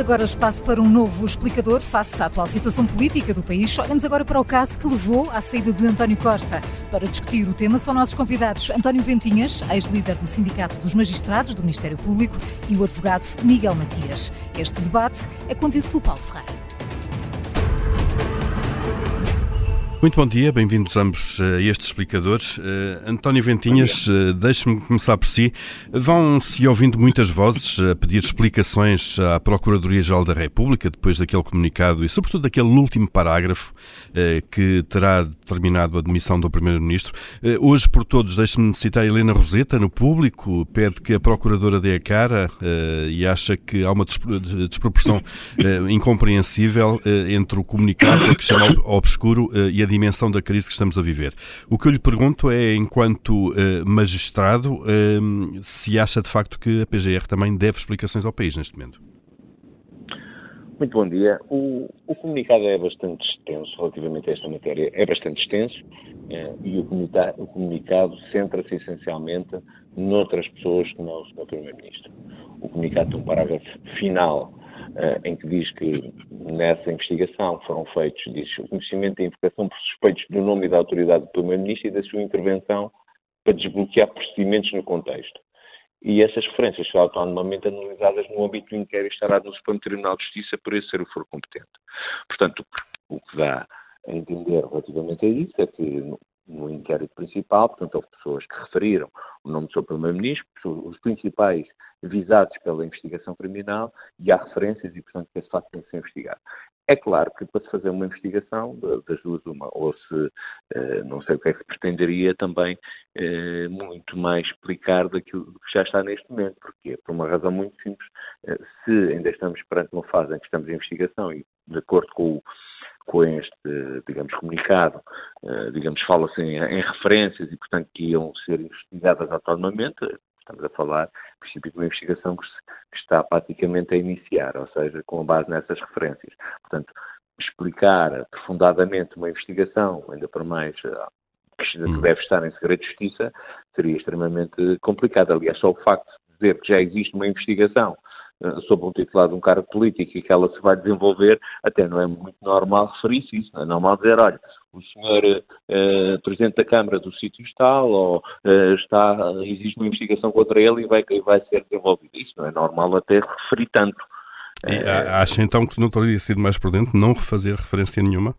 agora espaço para um novo explicador face à atual situação política do país. Olhamos agora para o caso que levou à saída de António Costa. Para discutir o tema são nossos convidados António Ventinhas, ex-líder do Sindicato dos Magistrados do Ministério Público, e o advogado Miguel Matias. Este debate é conduzido pelo Paulo Ferreira. Muito bom dia, bem-vindos ambos a este explicador. Uh, António Ventinhas, uh, deixe-me começar por si. Vão-se ouvindo muitas vozes a pedir explicações à Procuradoria-Geral da República depois daquele comunicado e, sobretudo, daquele último parágrafo uh, que terá determinado a demissão do Primeiro-Ministro. Hoje, por todos, deixe-me citar Helena Roseta, no público, pede que a Procuradora dê a cara e acha que há uma desproporção incompreensível entre o comunicado, que chama obscuro, e a dimensão da crise que estamos a viver. O que eu lhe pergunto é, enquanto uh, magistrado, uh, se acha de facto que a PGR também deve explicações ao país neste momento. Muito bom dia. O, o, comunicado é bastante extenso relativamente a esta matéria, é bastante extenso eh, e o, o comunicado centra-se essencialmente noutras pessoas que não o Sr. Primeiro-Ministro. O comunicado tem um parágrafo final em que diz que nessa investigação foram feitos, diz, o conhecimento e invocação por suspeitos do nome e da autoridade do Primeiro-Ministro e da sua intervenção para desbloquear procedimentos no contexto. E essas referências serão autonomamente analisadas no âmbito do inquérito estará no Supremo Tribunal de Justiça por esse ser o for competente. Portanto, o que dá a entender relativamente a isso é que no inquérito principal, portanto, houve pessoas que referiram o nome do seu Primeiro-Ministro, os principais visados pela investigação criminal, e há referências e, portanto, esse facto tem que ser investigado. É claro que para se fazer uma investigação, das duas uma, ou se, eh, não sei o que é que pretenderia também eh, muito mais explicar daquilo que já está neste momento, porque por uma razão muito simples, eh, se ainda estamos perante uma fase em que estamos em investigação e de acordo com o com este, digamos, comunicado, uh, digamos, fala-se em, em, referências e, portanto, que iam ser investigadas autonomamente. Estamos a falar, a princípio, de uma investigação que, que está praticamente a iniciar, ou seja, com base nessas referências. Portanto, explicar aprofundadamente uma investigação, ainda por mais uh, que hum. deve estar em segredo de justiça, seria extremamente complicado. Aliás, só o facto de dizer que já existe uma investigação eh, sobre um titular de um cargo político e que ela se vai desenvolver, até não é muito normal referir-se isso, não é normal dizer, olha, o senhor uh, Presidente da Câmara do sítio tal, ou uh, está, existe uma investigação contra ele e vai, vai ser desenvolvida. Isso não é normal até referir tanto. E, acha então que não teria sido mais prudente não refazer referência nenhuma?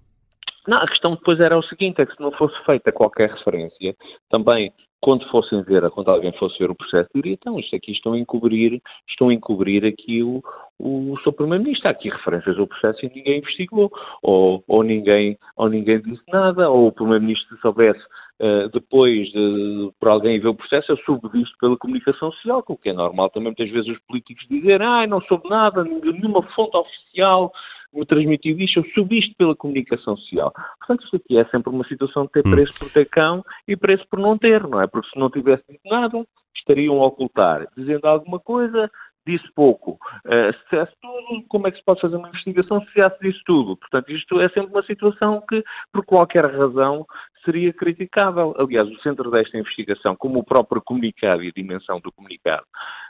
Não, a questão depois era o seguinte, é que se não fosse feita qualquer referência, também quando fossem ver, quando alguém fosse ver o processo, diria, então, isto aqui estão a encobrir, estão a encobrir aqui o, o, o seu Primeiro-Ministro. Há aqui referências ao processo e ninguém investigou, ou, ou, ninguém, ou ninguém disse nada, ou o Primeiro-Ministro soubesse uh, depois de, por alguém ver o processo, eu soube disto pela comunicação social, o que é normal também muitas vezes os políticos dizerem, ah, não soube nada, nenhuma fonte oficial me transmitiu isto, eu soube isto pela comunicação social. Portanto, isto aqui é sempre uma situação de ter hum. preço por ter cão e preço por não ter, não é? Porque se não tivesse dito nada, estariam a ocultar, dizendo alguma coisa, disse pouco. Uh, se dissesse tudo, como é que se pode fazer uma investigação se já se disse tudo? Portanto, isto é sempre uma situação que, por qualquer razão, seria criticável. Aliás, o centro desta investigação, como o próprio comunicado e a dimensão do comunicado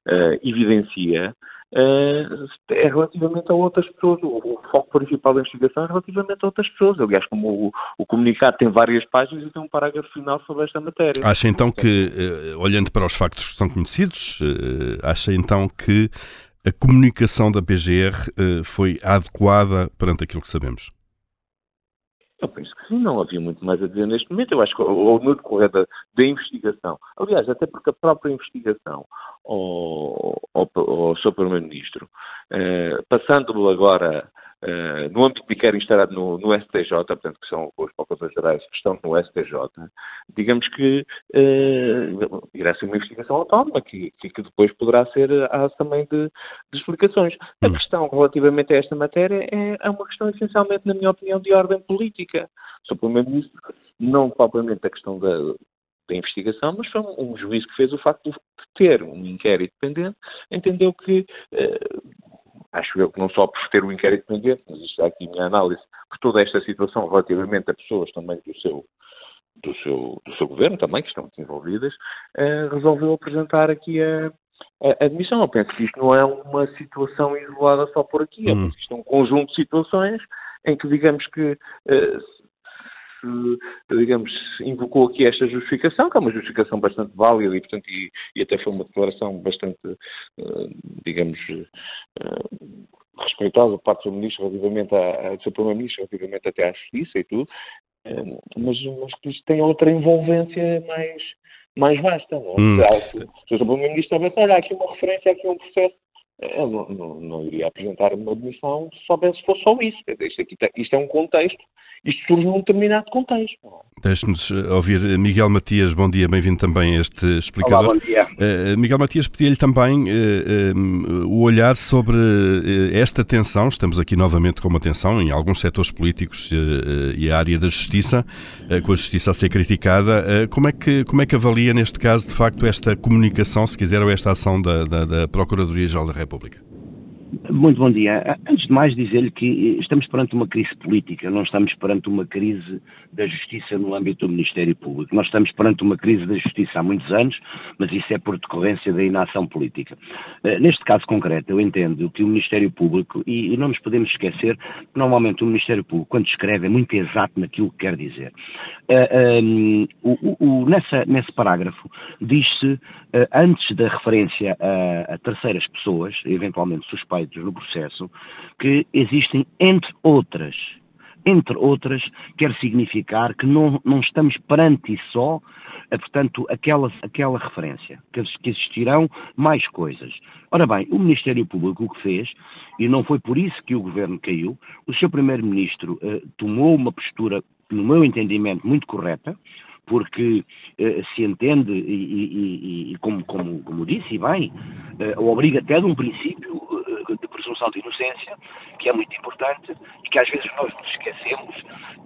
uh, evidencia, uh, é relativamente a outras pessoas. O, o, foco principal da investigação é relativamente a outras pessoas. Aliás, como o, o, comunicado tem várias páginas e tem um parágrafo final sobre esta matéria. Acha então que, uh, olhando para os factos que são conhecidos, acha então que a comunicação da PGR foi adequada perante aquilo que sabemos? Eu penso que sim, não havia muito mais a dizer neste momento. Eu acho que, ou no decorrer da, da investigação, aliás, até porque a própria investigação ao, ao, ao Sr. Primeiro-Ministro, eh, passando agora Uh, no âmbito de querem estar no, no, STJ, portanto, que são os procuradores gerais que estão no STJ, digamos que uh, irá ser uma investigação autónoma, que, que depois poderá ser a também de, de explicações. A hum. questão relativamente a esta matéria é, é, uma questão essencialmente, na minha opinião, de ordem política. Só Primeiro-Ministro, não propriamente a questão da, da investigação, mas foi um, um, juiz que fez o facto de ter um inquérito pendente, entendeu que uh, acho eu que não só por ter o inquérito pendente, mas isto é aqui a minha análise, por toda esta situação relativamente a pessoas também do seu, do seu, do seu governo também, que estão envolvidas, uh, resolveu apresentar aqui a, a admissão. Eu penso que isto não é uma situação isolada só por aqui, hum. isto é um conjunto de situações em que digamos que uh, se, digamos, invocou aqui esta justificação, que é uma justificação bastante válida e, portanto, e, e até foi uma declaração bastante, uh, digamos, uh, respeitosa por parte do Ministro relativamente a do seu Primeiro-Ministro relativamente até à Justiça e tudo, uh, mas, mas que isto tem outra envolvência mais, mais vasta, não é? Hum. Se o Primeiro-Ministro olha, aqui uma referência, aqui um processo, eu não, não, não, iria apresentar uma admissão se soubesse que fosse só isso. Isto, aqui, isto é um contexto isto surge num determinado contexto. Deixe-nos eh, ouvir Miguel Matias, bom dia, bem-vindo também a este explicador. Olá, bom dia. Uh, Miguel Matias, pedia-lhe também uh, um, o olhar sobre uh, esta tensão, estamos aqui novamente com uma tensão em alguns setores políticos e a área da justiça, com a justiça a ser criticada. como, é que, como é que avalia neste caso, de facto, esta comunicação, se quiser, ou esta ação da, da, da Procuradoria-Geral da República? publiek. Muito bom dia. Antes de mais, dizer-lhe que estamos perante uma crise política, não estamos perante uma crise da justiça no âmbito do Ministério Público. Nós estamos perante uma crise da justiça há muitos anos, mas isso é por decorrência da inação política. Eh, neste caso concreto, eu entendo que o Ministério Público, e não nos podemos esquecer que normalmente o Ministério Público, quando escreve, é muito exato naquilo que quer dizer. Eh, ehm, nesse parágrafo, diz-se, eh, antes da referência a, a terceiras pessoas, eventualmente suspeitas, no processo, que existem, entre outras, entre outras, quer significar que não, não estamos perante só, eh, portanto, aquela, aquela referência, que, que existirão mais coisas. Ora bem, o Ministério Público o que fez, e não foi por isso que o Governo caiu, o seu Primeiro-Ministro eh, tomou uma postura, no meu entendimento, muito correta, porque eh, se entende, e, e, e como, como, como, disse, e bem, eh, obriga até de um princípio de presunção de inocência, que é muito importante e que às vezes nós nos esquecemos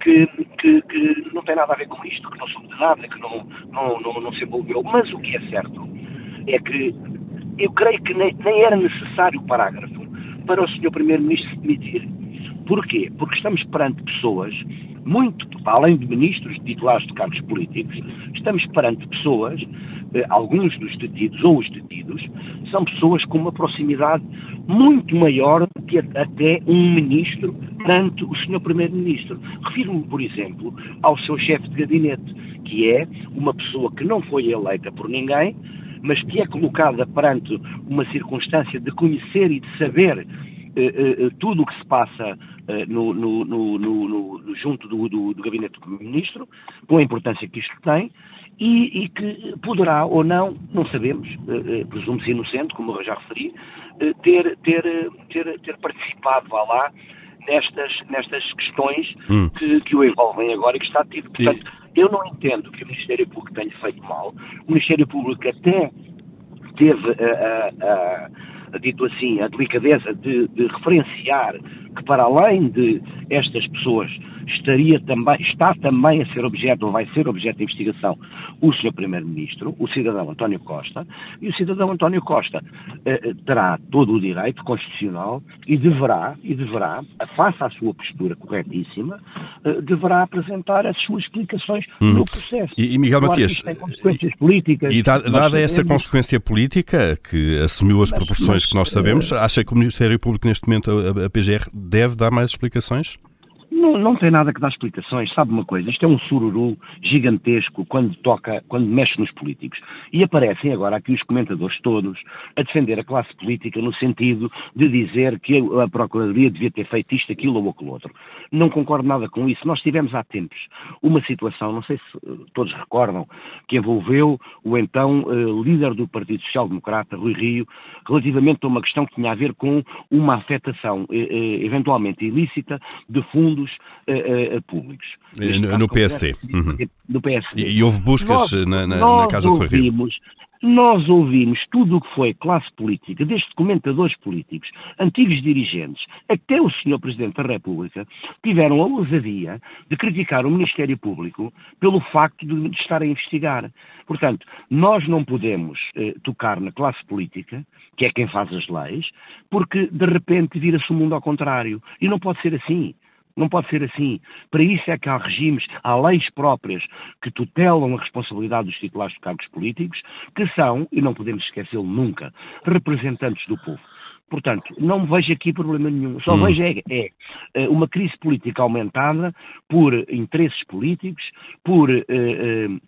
que, que, que não tem nada a ver com isto, que não soube de nada, que não, não, não, não se envolveu. Mas o que é certo é que eu creio que nem, nem era necessário o parágrafo para o Sr. Primeiro-Ministro se demitir. Porquê? Porque estamos perante pessoas, muito, além de ministros, titulares de cargos políticos, estamos perante pessoas, eh, alguns dos detidos ou os detidos, são pessoas com uma proximidade muito maior que até um ministro perante o Sr. Primeiro-Ministro. Refiro-me, por exemplo, ao seu chefe de gabinete, que é uma pessoa que não foi eleita por ninguém, mas que é colocada perante uma circunstância de conhecer e de saber tudo o que se passa eh, no, no, no, junto do, do, do gabinete do Primeiro-Ministro, com a importância que isto tem, e, e, que poderá ou não, não sabemos, presumo-se inocente, como eu já referi, ter, ter, ter, ter participado, vá lá, nestas, nestas questões hum. que, que, o envolvem agora e que está tido. Portanto, e... eu não entendo que o Ministério Público tenha feito mal. O Ministério Público até teve a, a, a dito assim, a delicadeza de, de referenciar que para além de estas pessoas estaria também, está também a ser objeto, ou vai ser objeto de investigação, o Sr. Primeiro-Ministro, o cidadão António Costa, e o cidadão António Costa eh, terá todo o direito constitucional e deverá, e deverá, face à sua postura corretíssima, eh, deverá apresentar as suas explicações hum. no processo. E, e Miguel claro Matias, tem consequências políticas. E dada, dada essa consequência política, que assumiu as proporções mas, que nós sabemos, uh, acha que o Ministério Público neste momento, a, a PGR, deve dar mais explicações? Não, não tem nada que dar explicações. Sabe uma coisa? Isto é um sururu gigantesco quando toca, quando mexe nos políticos. E aparecem agora aqui os comentadores todos a defender a classe política no sentido de dizer que a Procuradoria devia ter feito isto, aquilo ou aquilo outro. Não concordo nada com isso. Nós tivemos há tempos uma situação, não sei se eh, todos recordam, que envolveu o então uh, líder do Partido Social Democrata, Rui Rio, relativamente a uma questão que tinha a ver com uma afetação uh, eventualmente ilícita de fundos uh, uh, públicos. No, no PST. Uhum. No PSD. E, e houve buscas nós, na, na, na, Casa do Rio. Nós ouvimos tudo o que foi classe política, desde comentadores políticos, antigos dirigentes, até o Sr. Presidente da República, tiveram a ousadia de criticar o Ministério Público pelo facto de, de estar a investigar. Portanto, nós não podemos eh, tocar na classe política, que é quem faz as leis, porque de repente vira-se o mundo ao contrário. E não pode ser assim. Não pode ser assim. Para isso é que há regimes, há leis próprias que tutelam a responsabilidade dos titulares de cargos políticos, que são, e não podemos esquecê-lo nunca, representantes do povo. Portanto, não vejo aqui problema nenhum. Só hum. vejo é, é, é, uma crise política aumentada por interesses políticos, por uh, uh,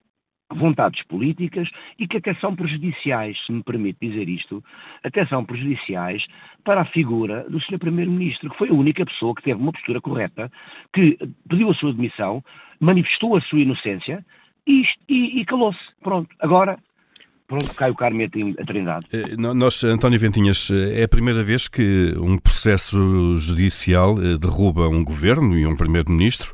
vontades políticas e que até são prejudiciais, se me permite dizer isto, até são prejudiciais para a figura do Sr. Primeiro-Ministro, que foi a única pessoa que teve uma postura correta, que pediu a sua demissão, manifestou a sua inocência e, e, e calou-se. Pronto. Agora, Pronto, cai o Carme a Trindade. Eh, nós, António Ventinhas, eh, é a primeira vez que um processo judicial eh, derruba um governo e um primeiro-ministro.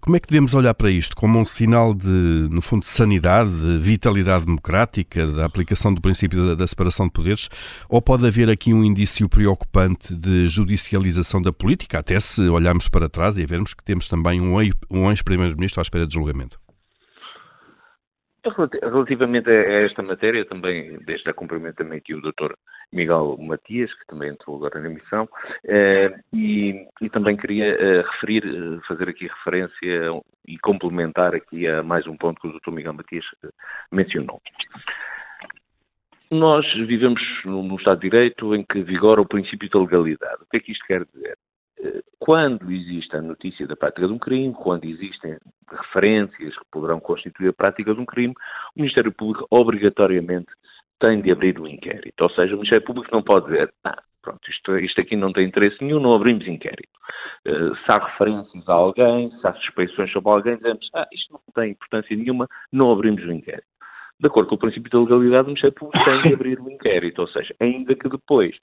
Como é que devemos olhar para isto? Como um sinal de, no fundo, de sanidade, de vitalidade democrática, da aplicação do princípio da separação de poderes? Ou pode haver aqui um indício preocupante de judicialização da política, até se olharmos para trás e vermos que temos também um ex-primeiro-ministro à espera de julgamento? Relativamente a esta matéria, também, desde a cumprimento também aqui o Dr. Miguel Matias, que também entrou agora na emissão, eh, e, e, também queria eh, referir, eh, fazer aqui referência e complementar aqui a mais um ponto que o Dr. Miguel Matias mencionou. Nós vivemos num Estado de Direito em que vigora o princípio da legalidade. O que é que isto quer dizer? Quando existe a notícia da prática de um crime, quando existem referências que poderão constituir a prática de um crime, o Ministério Público obrigatoriamente tem de abrir um inquérito. Ou seja, o Ministério Público não pode dizer, ah, pronto, isto, isto aqui não tem interesse nenhum, não abrimos inquérito. Uh, se há referências a alguém, se há suspeições sobre alguém, dizemos, ah, isto não tem importância nenhuma, não abrimos o inquérito. De acordo com o princípio da legalidade, o Ministério Público tem de abrir o inquérito, ou seja, ainda que depois,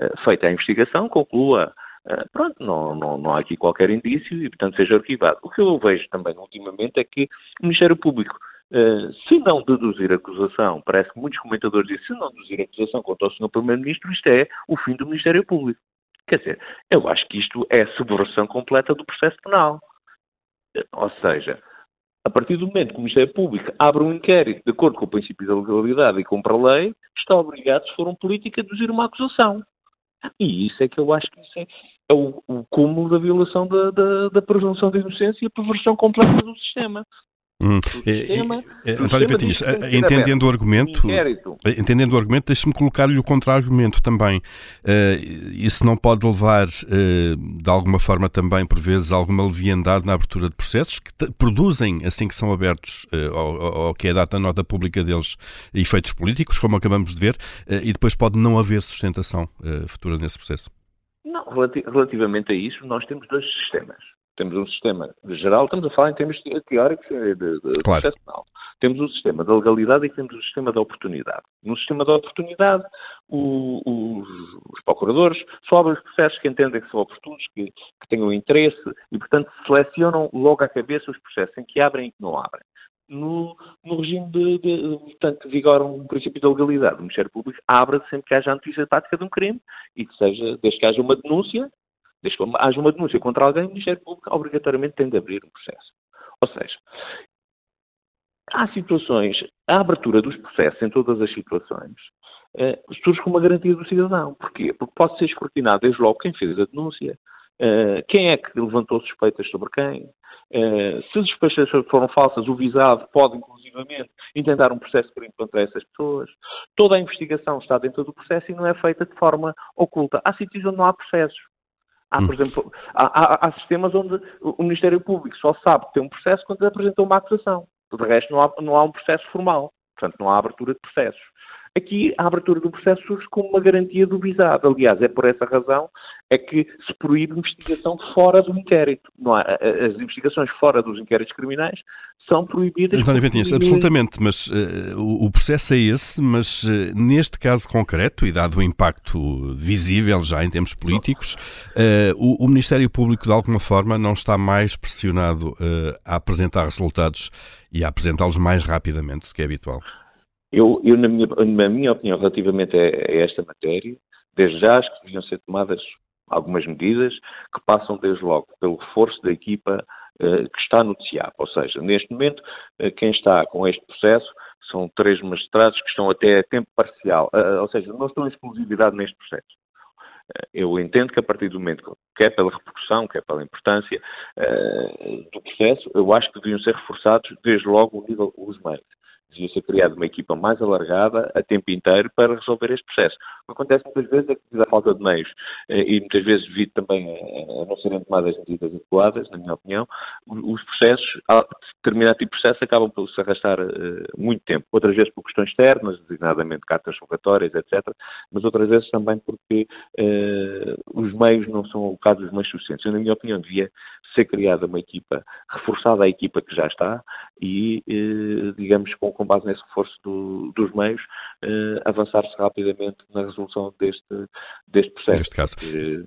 uh, feita a investigação, conclua eh, pronto, não, não, não há aqui qualquer indício e, portanto, seja arquivado. O que eu vejo também ultimamente é que o Ministério Público, uh, se não deduzir acusação, parece que muitos comentadores dizem, se não deduzir acusação contra o Sr. Primeiro-Ministro, isto é o fim do Ministério Público. Quer dizer, eu acho que isto é a subversão completa do processo penal. Ou seja, a partir do momento que o Ministério Público abre um inquérito de acordo com o princípio da legalidade e cumpre a lei, está obrigado, se for um político, a deduzir uma acusação. E isso é que eu acho que isso é, é o, o cúmulo da violação da, da, da presunção de inocência e a perversão completa do sistema. Hum. Sistema, é, é, António Betinhos, entendendo o argumento, entendendo o argumento, deixe-me colocar-lhe o contra-argumento também. Uh, isso não pode levar, uh, de alguma forma, também, por vezes, alguma leviandade na abertura de processos que produzem, assim que são abertos, uh, ou, ou, que é data a nota pública deles, efeitos políticos, como acabamos de ver, e depois pode não haver sustentação futura nesse processo. Não, relativamente a isso, nós temos dois sistemas. Temos um sistema geral, estamos a falar em termos teóricos de, de, de claro. Temos o sistema da legalidade e temos o sistema da oportunidade. No sistema da oportunidade, o, os, os, procuradores sobem os processos que entendem que são oportunos, que, que tenham interesse e, portanto, selecionam logo à cabeça os processos em que abrem e que não abrem. No, no, regime de, de, portanto, vigora um princípio da legalidade. O Ministério Público abre sempre que haja a notícia prática de um crime e que seja, desde que haja uma denúncia, desde que haja uma denúncia contra alguém, o Ministério Público obrigatoriamente tem de abrir um processo. Ou seja, há situações, a abertura dos processos em todas as situações eh, surge com uma garantia do cidadão. Porquê? Porque pode ser escrutinado desde logo quem fez a denúncia, eh, quem é que levantou suspeitas sobre quem, eh, se as suspeitas foram falsas, o visado pode, inclusivamente, intentar um processo crime contra essas pessoas. Toda a investigação está dentro do processo e não é feita de forma oculta. Há sítios onde não há processos. Há, por hum. exemplo, há, há, há, sistemas onde o Ministério Público só sabe que tem um processo quando apresentou uma acusação. De resto, não há, não há um processo formal. Portanto, não há abertura de processos. Aqui, a abertura do processo surge como uma garantia do visado. Aliás, é por essa razão é que se proíbe investigação fora do inquérito. Há, as investigações fora dos inquéritos criminais são proibidas. António Ventinhas, absolutamente, mas uh, o, processo é esse, mas uh, neste caso concreto, e dado o impacto visível já em termos políticos, uh, o, o, Ministério Público, de alguma forma, não está mais pressionado a apresentar resultados e a apresentá-los mais rapidamente do que é habitual. Eu, eu na, minha, na, minha, opinião, relativamente a, a, esta matéria, desde já acho que deviam ser tomadas algumas medidas que passam desde logo pelo reforço da equipa uh, que está no TIAP. Ou seja, neste momento, uh, quem está com este processo são três magistrados que estão até a tempo parcial, uh, ou seja, não estão em exclusividade neste processo. eu entendo que a partir do momento, quer pela repercussão, quer pela importância do processo, eu acho que deviam ser reforçados desde logo o nível, os meios devia ser criada uma equipa mais alargada a tempo inteiro para resolver este processo. O que acontece muitas vezes é que, devido à falta de meios eh, e muitas vezes devido também a, não serem tomadas medidas adequadas, na minha opinião, os processos, determinado tipo de processo, acabam por se arrastar uh, muito tempo. Outras vezes por questões externas, designadamente cartas vocatórias, etc. Mas outras vezes também porque uh, os meios não são alocados os meios suficientes. Eu, na minha opinião, devia ser criada uma equipa, reforçada a equipa que já está e, uh, digamos, com com base nesse reforço do, dos meios, eh, avançar-se rapidamente na resolução deste, deste processo. Neste caso. Eh,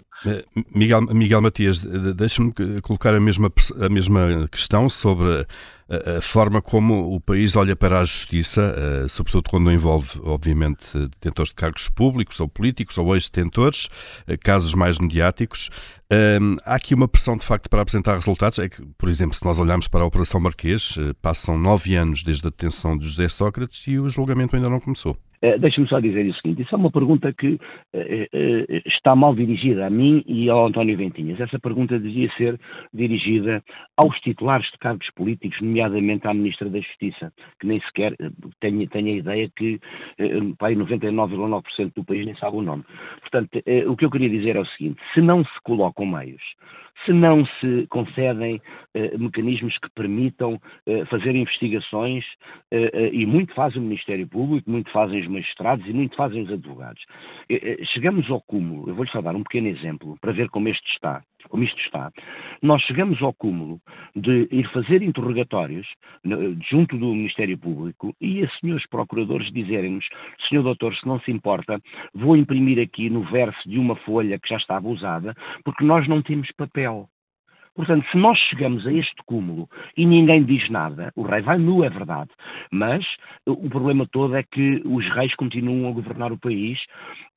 Miguel, Miguel Matias, deixa-me colocar a mesma, a mesma questão sobre a, a, forma como o país olha para a justiça, uh, sobretudo quando envolve, obviamente, detentores de cargos públicos ou políticos ou ex-detentores, uh, casos mais mediáticos. Uh, há aqui uma pressão, de facto, para apresentar resultados. É que, por exemplo, se nós olharmos para a Operação Marquês, passam nove anos desde a detenção de José Sócrates e o julgamento ainda não começou. Uh, Deixa-me só dizer o seguinte: isso é uma pergunta que uh, uh, está mal dirigida a mim e ao António Ventinhas. Essa pergunta devia ser dirigida aos titulares de cargos políticos, nomeadamente à Ministra da Justiça, que nem sequer tem a ideia que uh, 99,9% do país nem sabe o nome. Portanto, o que eu queria dizer é o seguinte: se não se colocam meios se não se concedem eh, mecanismos que permitam eh, fazer investigações, eh, e muito faz o Ministério Público, muito fazem os magistrados e muito fazem os advogados. chegamos ao cúmulo, eu vou-lhe só dar um pequeno exemplo para ver como este está como isto está, nós chegamos ao cúmulo de ir fazer interrogatórios junto do Ministério Público e a senhores procuradores dizerem-nos, senhor doutor, se não se importa, vou imprimir aqui no verso de uma folha que já estava usada, porque nós não temos papel. Portanto, se nós chegamos a este cúmulo e ninguém diz nada, o rei vai nu, é verdade, mas o problema todo é que os reis continuam a governar o país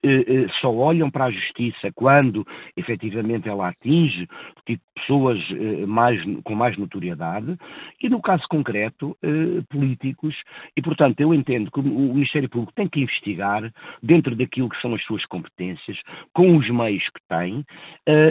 eh, eh, só olham para a justiça quando efetivamente ela atinge tipo, pessoas eh, mais, com mais notoriedade e, no caso concreto, políticos. E, portanto, eu entendo que o Ministério Público tem que investigar dentro daquilo que são as suas competências, com os meios que tem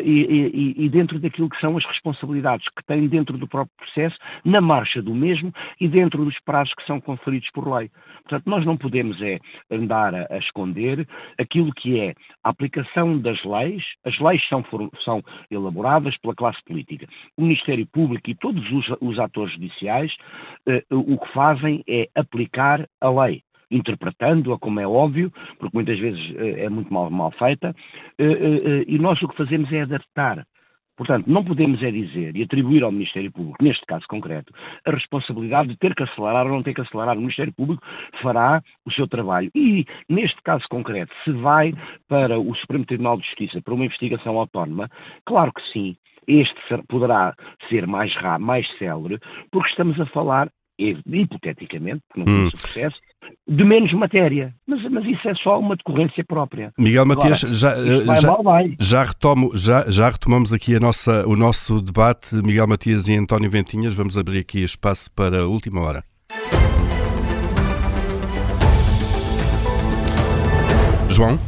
e, e, e dentro daquilo que são as responsabilidades que tem dentro do próprio processo, na marcha do mesmo e dentro dos prazos que são conferidos por lei. Portanto, nós não podemos é andar a, a esconder aquilo que é a aplicação das leis, as leis são, são elaboradas pela classe política. O Ministério Público e todos os, os atores judiciais eh, o que fazem é aplicar a lei interpretando-a, como é óbvio, porque muitas vezes eh, é muito mal, mal feita, eh, e nós o que fazemos é adaptar Portanto, não podemos é dizer e atribuir ao Ministério Público, neste caso concreto, a responsabilidade de ter que acelerar ou não ter que acelerar. O Ministério Público fará o seu trabalho. E, neste caso concreto, se vai para o Supremo Tribunal de Justiça para uma investigação autónoma, claro que sim, este poderá ser mais rápido, mais célere, porque estamos a falar, hipoteticamente, porque não conheço hum. o processo, de menos matéria. Mas, mas isso é só uma decorrência própria. Miguel Matias, já, já, mal, já, retomo, já, já retomamos aqui a nossa, o nosso debate. Miguel Matias e António Ventinhas, vamos abrir aqui espaço para a última hora. João?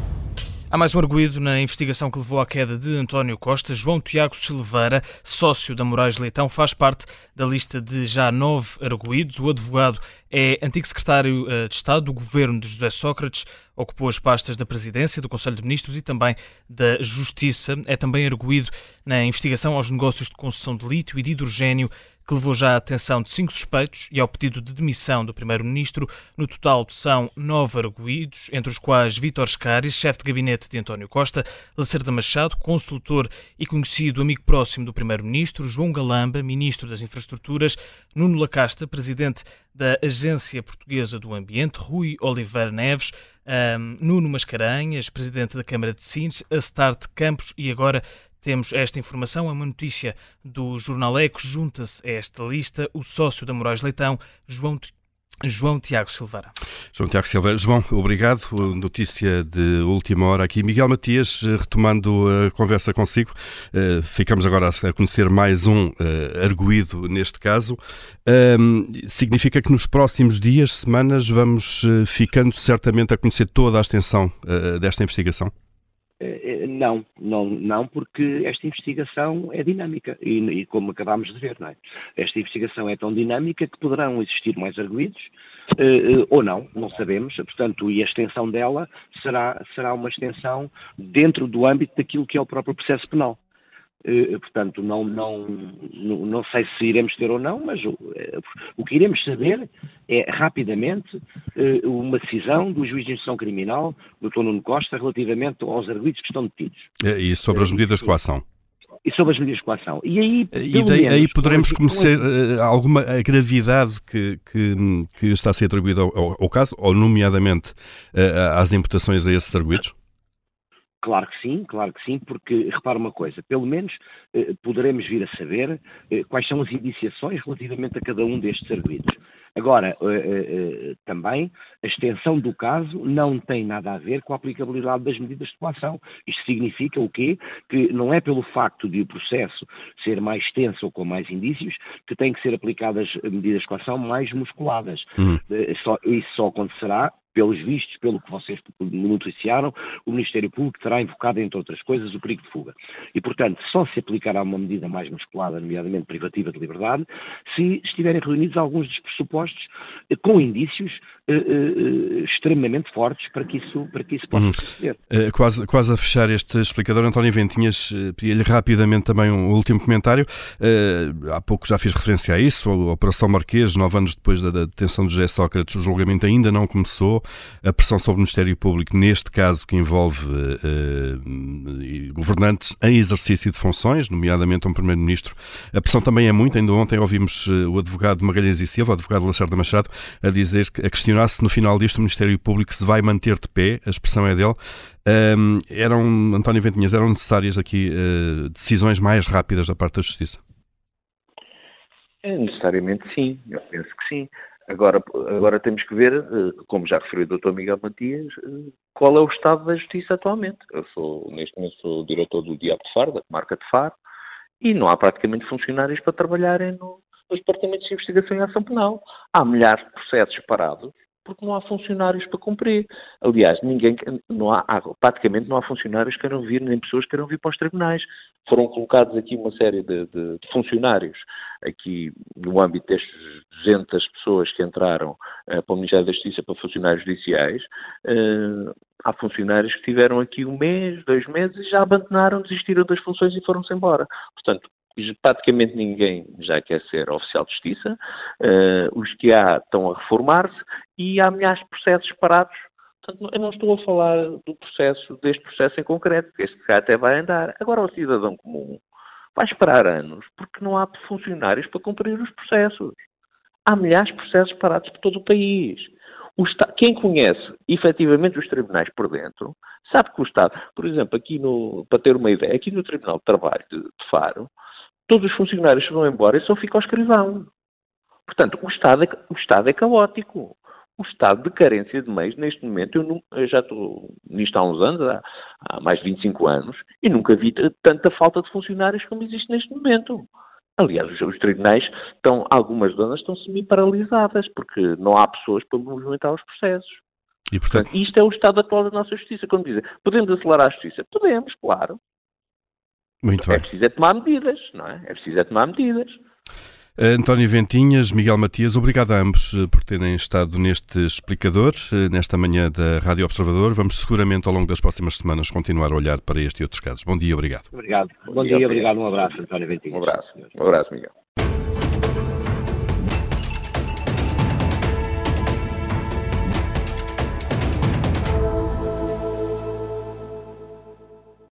Há mais um arguído na investigação que levou à queda de António Costa. João Tiago Silveira, sócio da Moraes Leitão, faz parte da lista de já nove arguídos. O advogado é antigo secretário eh, de Estado do governo de José Sócrates, ocupou as pastas da Presidência, do Conselho de Ministros e também da Justiça. É também arguído na investigação aos negócios de concessão de lítio e de hidrogênio que levou já a atenção de cinco suspeitos e ao pedido de demissão do Primeiro-Ministro. No total são nove arguídos, entre os quais Vítor Scaris, chefe de gabinete de António Costa, Lacerda Machado, consultor e conhecido amigo próximo do Primeiro-Ministro, João Galamba, Ministro das Infraestruturas, Nuno Lacasta, Presidente da Agência Portuguesa do Ambiente, Rui Oliveira Neves, um, Nuno Mascarenhas, Presidente da Câmara de Sines, a Start Campos e agora temos esta informação, é uma notícia do Jornal Eco, junta-se a esta lista o sócio da Moraes Leitão, João João Tiago Silveira. João Tiago Silveira. João, obrigado. Notícia de última hora aqui. Miguel Matias, retomando a conversa consigo, eh, ficamos agora a conhecer mais um eh, arguído neste caso. Significa que nos próximos dias, semanas, vamos eh, ficando certamente a conhecer toda a extensão desta investigação? Não, não, não, porque esta investigação é dinâmica e, e, como acabámos de ver, é? Esta investigação é tão dinâmica que poderão existir mais arguídos uh, ou não, não sabemos, portanto, e a extensão dela será, será uma extensão dentro do âmbito daquilo que é o próprio processo penal. Uh, portanto, não, não, não, sei se iremos ter ou não, mas o, uh, o que iremos saber é rapidamente uh, uma decisão do juiz de instrução criminal, Dr. Nuno Costa, relativamente aos arguidos que estão detidos. E sobre as medidas de coação? E sobre as medidas de coação. E aí, e daí, menos, aí poderemos conhecer alguma gravidade que, que, que, está a ser atribuída ao, ao, ao caso, ou nomeadamente às imputações a esses arguidos? Claro que sim, claro que sim, porque repara uma coisa, pelo menos eh, poderemos vir a saber eh, quais são as indiciações relativamente a cada um destes arguidos. Agora, eh, eh, eh, também a extensão do caso não tem nada a ver com a aplicabilidade das medidas de coação. Isto significa o quê? Que não é pelo facto de o processo ser mais extenso ou com mais indícios que têm que ser aplicadas medidas de coação mais musculadas. Uhum. Só, isso só acontecerá pelos vistos, pelo que vocês noticiaram, o Ministério Público terá invocado, entre outras coisas, o perigo de fuga. E, portanto, só se aplicará uma medida mais musculada, nomeadamente privativa de liberdade, se estiverem reunidos alguns dos pressupostos eh, com indícios uh, uh, extremamente fortes para que isso, para que isso possa uhum. suceder. Uh, quase, quase a fechar este explicador, António Ventinhas, pedia-lhe rapidamente também um último comentário. há pouco já fiz referência a isso, a Operação Marquês, nove anos depois da, da detenção de José Sócrates, o julgamento ainda não começou a pressão sobre o Ministério Público, neste caso que envolve uh, governantes em exercício de funções, nomeadamente um Primeiro-Ministro, a pressão também é muita. Ainda ontem ouvimos uh, o advogado Magalhães e Silva, o advogado Lacerda Machado, a dizer, a questionar-se no final disto o Ministério Público se vai manter de pé, a expressão é dele. Um, eram, António Ventinhas, eram necessárias aqui uh, decisões mais rápidas da parte da Justiça? É, necessariamente sim, eu penso que sim. Agora, agora temos que ver, eh, como já referiu o Dr. Miguel Matias, eh, qual é o estado da justiça atualmente. Eu sou, neste momento, sou diretor do Diabo de Faro, da comarca de Faro, e não há praticamente funcionários para trabalharem no, nos departamentos de investigação e ação penal. Há milhares de processos parados porque não há funcionários para cumprir. Aliás, ninguém, não há, praticamente não há funcionários que queiram vir, nem pessoas que queiram vir para os tribunais. Foram colocados aqui uma série de, de, de funcionários, aqui no âmbito destas 200 pessoas que entraram uh, para o Ministério da Justiça para funcionários judiciais. Uh, há funcionários que tiveram aqui um mês, dois meses e já abandonaram, desistiram das funções e foram-se embora. Portanto, praticamente ninguém já quer ser oficial de justiça, uh, os que há estão a reformar-se e há milhares de processos parados. Portanto, eu não estou a falar do processo, deste processo em concreto, porque este cá até vai andar. Agora, o cidadão comum vai esperar anos porque não há funcionários para cumprir os processos. Há milhares de processos parados por todo o país. O quem conhece efetivamente os tribunais por dentro, sabe que o Estado, por exemplo, aqui no, para ter uma ideia, aqui no Tribunal de Trabalho de, de Faro, todos os funcionários vão embora e só fica o escrivão. Portanto, o Estado é, o Estado é caótico. O estado de carência de meios, neste momento, eu, não, eu já estou nisto há uns anos, há, há, mais de 25 anos, e nunca vi tanta falta de funcionários como existe neste momento. Aliás, os, os tribunais estão, algumas zonas estão semi-paralisadas, porque não há pessoas para movimentar os processos. E, portanto... portanto, isto é o estado atual da nossa justiça. Quando dizem, podemos acelerar a justiça? Podemos, claro. Muito é bem. preciso é tomar medidas, não é? É preciso é tomar medidas. António Ventinhas, Miguel Matias, obrigado a ambos eh, por terem estado neste explicador, eh, nesta manhã da Rádio Observador. Vamos seguramente ao longo das próximas semanas continuar a olhar para este e outros casos. Bom dia, obrigado. Obrigado. Bom, Bom dia, dia, obrigado. Um abraço, António Ventinhas. Um abraço. Um abraço, Miguel.